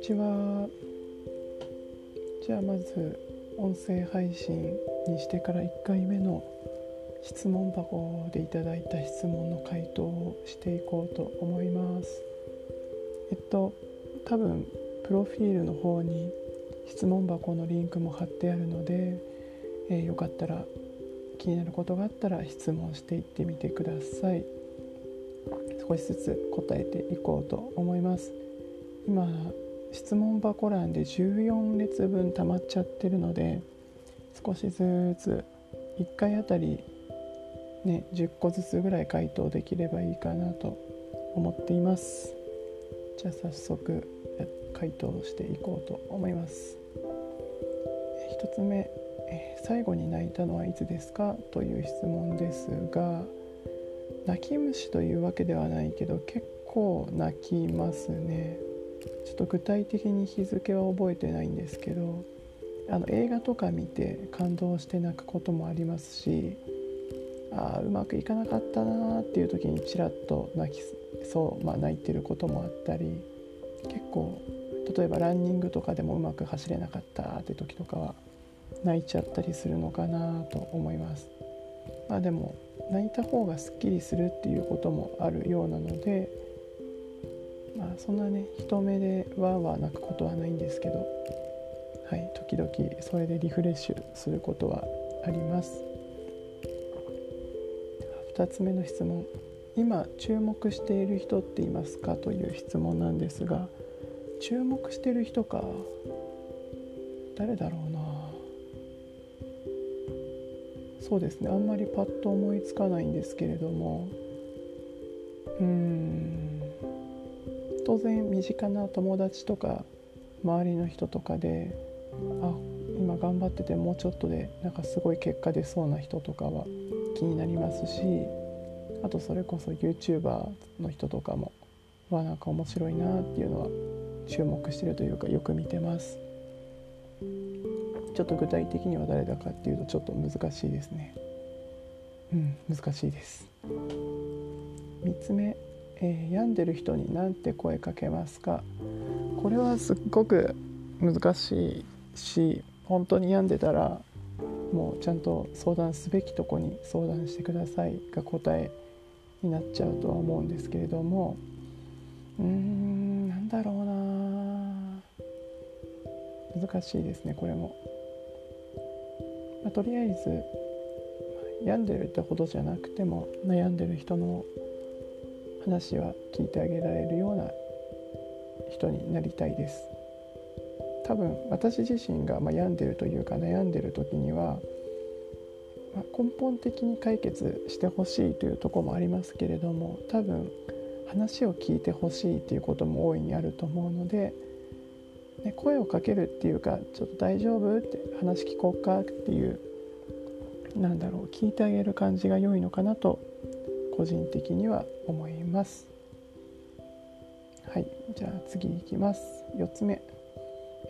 ちは。じゃあまず音声配信にしてから1回目の質問箱でいただいた質問の回答をしていこうと思います。えっと多分プロフィールの方に質問箱のリンクも貼ってあるので、えー、よかったら気になることがあったら質問していってみてください。少しずつ答えていこうと思います。今質問箱欄で14列分溜まっちゃってるので少しずつ1回あたりね10個ずつぐらい回答できればいいかなと思っています。じゃあ早速回答していこうと思います。1つ目最後に泣いたのはいつですか？という質問ですが泣き虫というわけではないけど結構泣きますね。ちょっと具体的に日付は覚えてないんですけどあの映画とか見て感動して泣くこともありますしああうまくいかなかったなーっていう時にちらっと泣きそう、まあ、泣いてることもあったり結構例えばランニングとかでもうまく走れなかったって時とかは泣いちゃったりするのかなと思います。まあ、でも泣いた方がすっきりするっていうこともあるようなので、そんなね人目でわーわー泣くことはないんですけど、はい、時々それでリフレッシュすることはあります。2つ目の質問。今注目している人っていますかという質問なんですが注目してる人か誰だろうな。そうですねあんまりパッと思いつかないんですけれども。うん。当然身近な友達とか周りの人とかであ今頑張っててもうちょっとでなんかすごい結果出そうな人とかは気になりますしあとそれこそ YouTuber の人とかもわなんか面白いなっていうのは注目してるというかよく見てます。ちょっと具体的には誰だかっていうとちょっと難しいですね。うん難しいです。3つ目、えー、病んでる人に何て声かけますか？これはすっごく難しいし本当に病んでたらもうちゃんと相談すべきとこに相談してくださいが答えになっちゃうとは思うんですけれどもうーんなんだろうな難しいですねこれも。まあ、とりあえず病んでるってほどじゃなくても悩んでる人の話は聞いてあげられるような人になりたいです。多分私自身が病んでるというか悩んでる時には、ま、根本的に解決してほしいというとこもありますけれども多分話を聞いてほしいということも大いにあると思うのでね、声をかけるっていうかちょっと大丈夫って話聞こうかっていうなんだろう聞いてあげる感じが良いのかなと個人的には思います。はい。じゃあ次いきます。4つ目、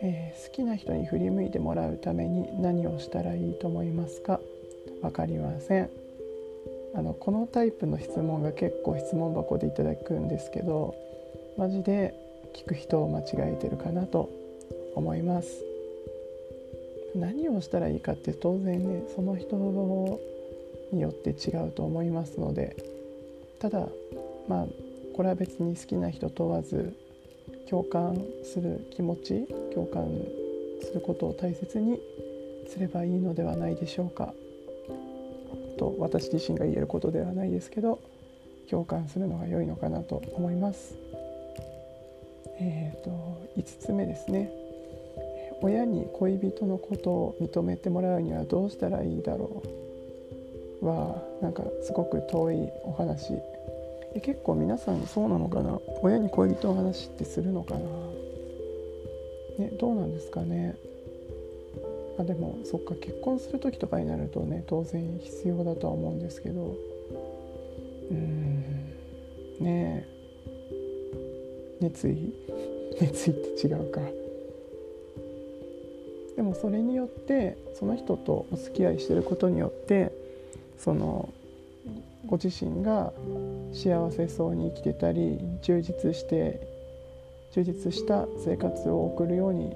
えー、好きな人に振り向いてもらうために何をしたらいいと思いますか？分かりません。あのこのタイプの質問が結構質問箱でいただくんですけどマジで聞く人を間違えてるかなと思います。何をしたらいいかって当然ねその人によって違うと思いますのでただまあこれは別に好きな人問わず共感する気持ち共感することを大切にすればいいのではないでしょうか。と私自身が言えることではないですけど共感するのが良いのかなと思います。えーと、と5つ目ですね。親に恋人のことを認めてもらうにはどうしたらいいだろう。はなんかすごく遠いお話。結構皆さんそうなのかな。親に恋人の話ってするのかな。ねどうなんですかね。あでもそっか結婚する時とかになるとね当然必要だとは思うんですけど。うん。ね。え熱意？熱意って違うか。でもそれによってその人とお付き合いしてることによってそのご自身が幸せそうに生きてたり充実して充実した生活を送るように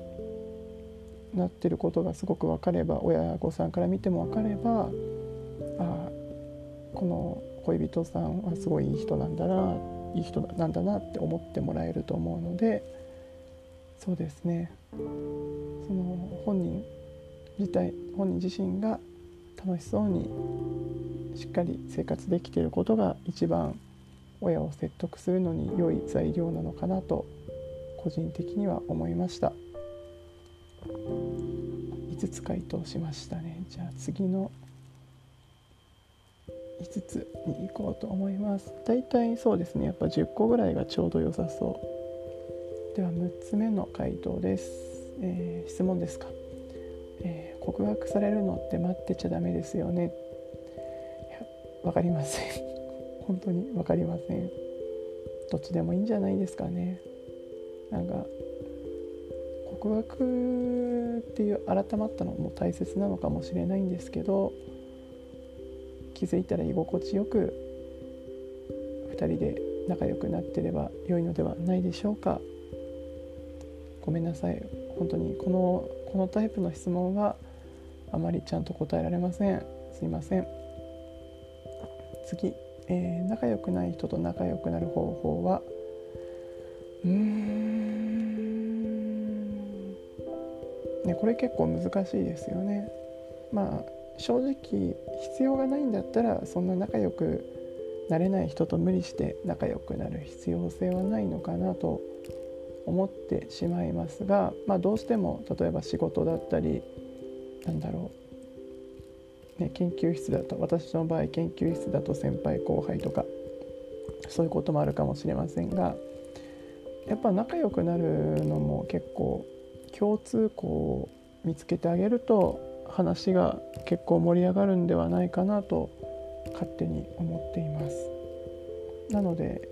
なってることがすごく分かれば親御さんから見ても分かればあこの恋人さんはすごいいい人なんだないい人なんだなって思ってもらえると思うのでそうですね。その本人自体本人自身が楽しそうにしっかり生活できていることが一番親を説得するのに良い材料なのかなと個人的には思いました。5つ回答しましたね。じゃあ次の。5つに行こうと思います。だいたいそうですね。やっぱ10個ぐらいがちょうど良さそう。では6つ目の回答です、えー、質問ですか、えー、告白されるのって待ってちゃダメですよね。分かりません。本当に分かりません。どっちでもいいんじゃないですかね。なんか告白っていう改まったのも大切なのかもしれないんですけど気づいたら居心地よく2人で仲良くなってれば良いのではないでしょうか。ごめんなさい。本当にこのこのタイプの質問はあまりちゃんと答えられません。すいません。次、えー、仲良くない人と仲良くなる方法は？うーん。ねこれ結構難しいですよね。まあ正直必要がないんだったらそんな仲良くなれない人と無理して仲良くなる必要性はないのかなと思思ってしまいますが、まあ、どうしても例えば仕事だったりなんだろう、ね、研究室だと私の場合研究室だと先輩後輩とかそういうこともあるかもしれませんがやっぱ仲良くなるのも結構共通項を見つけてあげると話が結構盛り上がるんではないかなと勝手に思っています。なので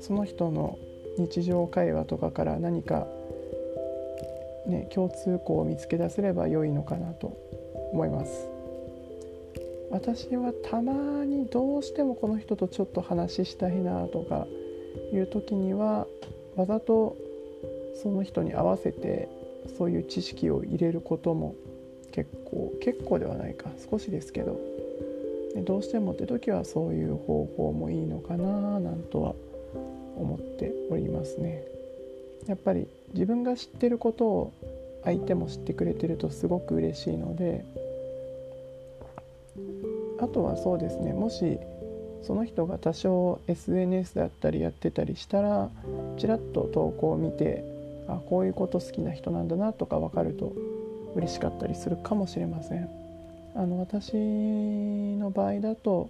その人の日常会話とかから何か、ね、共通項を見つけ出せれば良いのかなと思います。私はたまにどうしてもこの人とちょっと話したいなとかいう時にはわざとその人に合わせてそういう知識を入れることも結構結構ではないか。少しですけど。どうしてもって時はそういう方法もいいのかななんとは思っておりますね。やっぱり自分が知ってることを相手も知ってくれてるとすごく嬉しいのであとはそうですねもしその人が多少 SNS だったりやってたりしたらちらっと投稿を見てあこういうこと好きな人なんだなとか分かると嬉しかったりするかもしれません。あの私の場合だと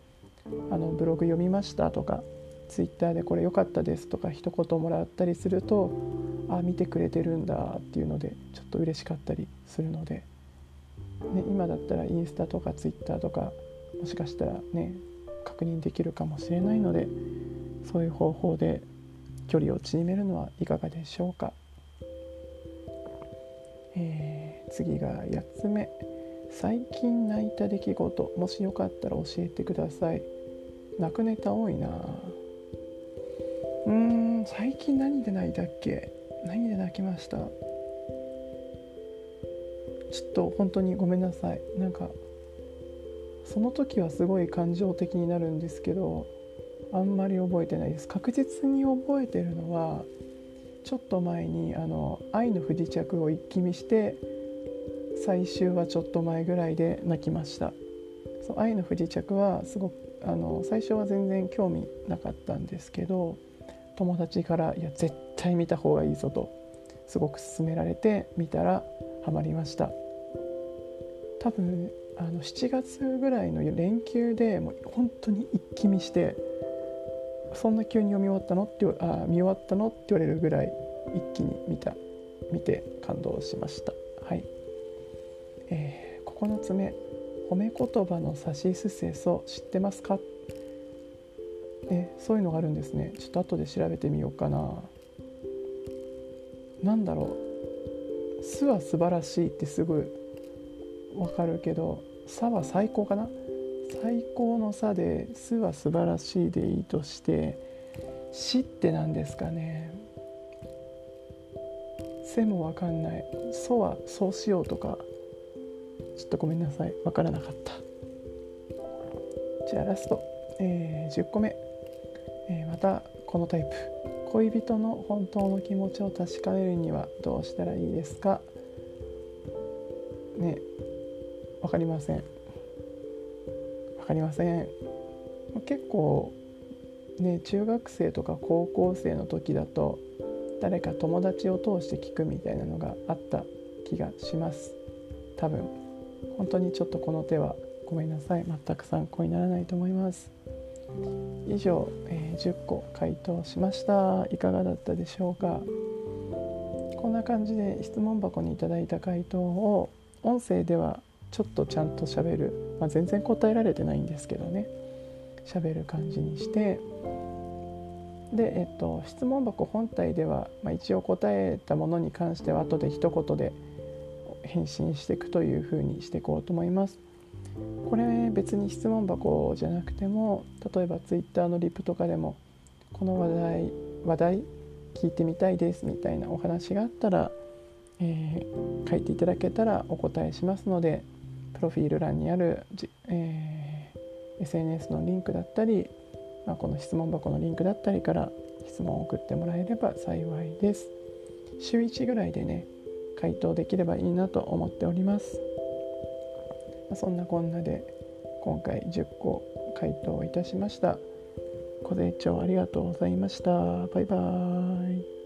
あのブログ読みましたとかツイッターでこれ良かったですとか一言もらったりするとあ見てくれてるんだっていうのでちょっと嬉しかったりするので、ね、今だったらインスタとかツイッターとかもしかしたらね確認できるかもしれないのでそういう方法で距離を縮めるのはいかがでしょうか。えー、次が8つ目。最近泣いた出来事もしよかったら教えてください。泣くネタ多いなうーん最近何で泣いたっけ？何で泣きました？ちょっと本当にごめんなさい。なんかその時はすごい感情的になるんですけどあんまり覚えてないです。確実に覚えてるのはちょっと前にあの「愛の不時着」を一気見して最終はちょっと前ぐらいで泣きました。そう愛の不時着はすごくあの最初は全然興味なかったんですけど友達から「いや絶対見た方がいいぞ」とすごく勧められて見たらハマりました。多分あの7月ぐらいの連休でもう本当に一気見してそんな急に読み終わったのってあ見終わったのって言われるぐらい一気に見た見て感動しました。はい、えー、9つ目褒め言葉のさしすせそ知ってますか？えそういうのがあるんですね。ちょっと後で調べてみようかな。何だろう「す」は素晴らしいってすぐわかるけど「さ」は最高かな。最高の差で「す」は素晴らしいでいいとして「死」って何ですかね「せ」もわかんない「そ」は「そうしよう」とか。ちょっとごめんなさい。わからなかった。じゃあラスト、えー、10個目、え、またこのタイプ。恋人の本当の気持ちを確かめるにはどうしたらいいですか？ね分かりません。分かりません。結構ね中学生とか高校生の時だと誰か友達を通して聞くみたいなのがあった気がします。多分。本当にちょっとこの手はごめんなさい。全く参考にならないと思います。以上、え、10個回答しました。いかがだったでしょうか？こんな感じで質問箱にいただいた回答を音声ではちょっとちゃんとしゃべる、まあ、全然答えられてないんですけどね。しゃべる感じにして。で、えっと、質問箱本体では、まあ、一応答えたものに関しては後で一言で返信していくというふうにしていこうと思います。これ別に質問箱じゃなくても例えば Twitter のリプとかでもこの話題話題聞いてみたいですみたいなお話があったら、えー、書いていただけたらお答えしますのでプロフィール欄にある、えー、SNS のリンクだったり、まあ、この質問箱のリンクだったりから質問を送ってもらえれば幸いです。週1ぐらいでね回答できればいいなと思っております。そんなこんなで今回10個回答いたしました。ご清聴ありがとうございました。バイバーイ。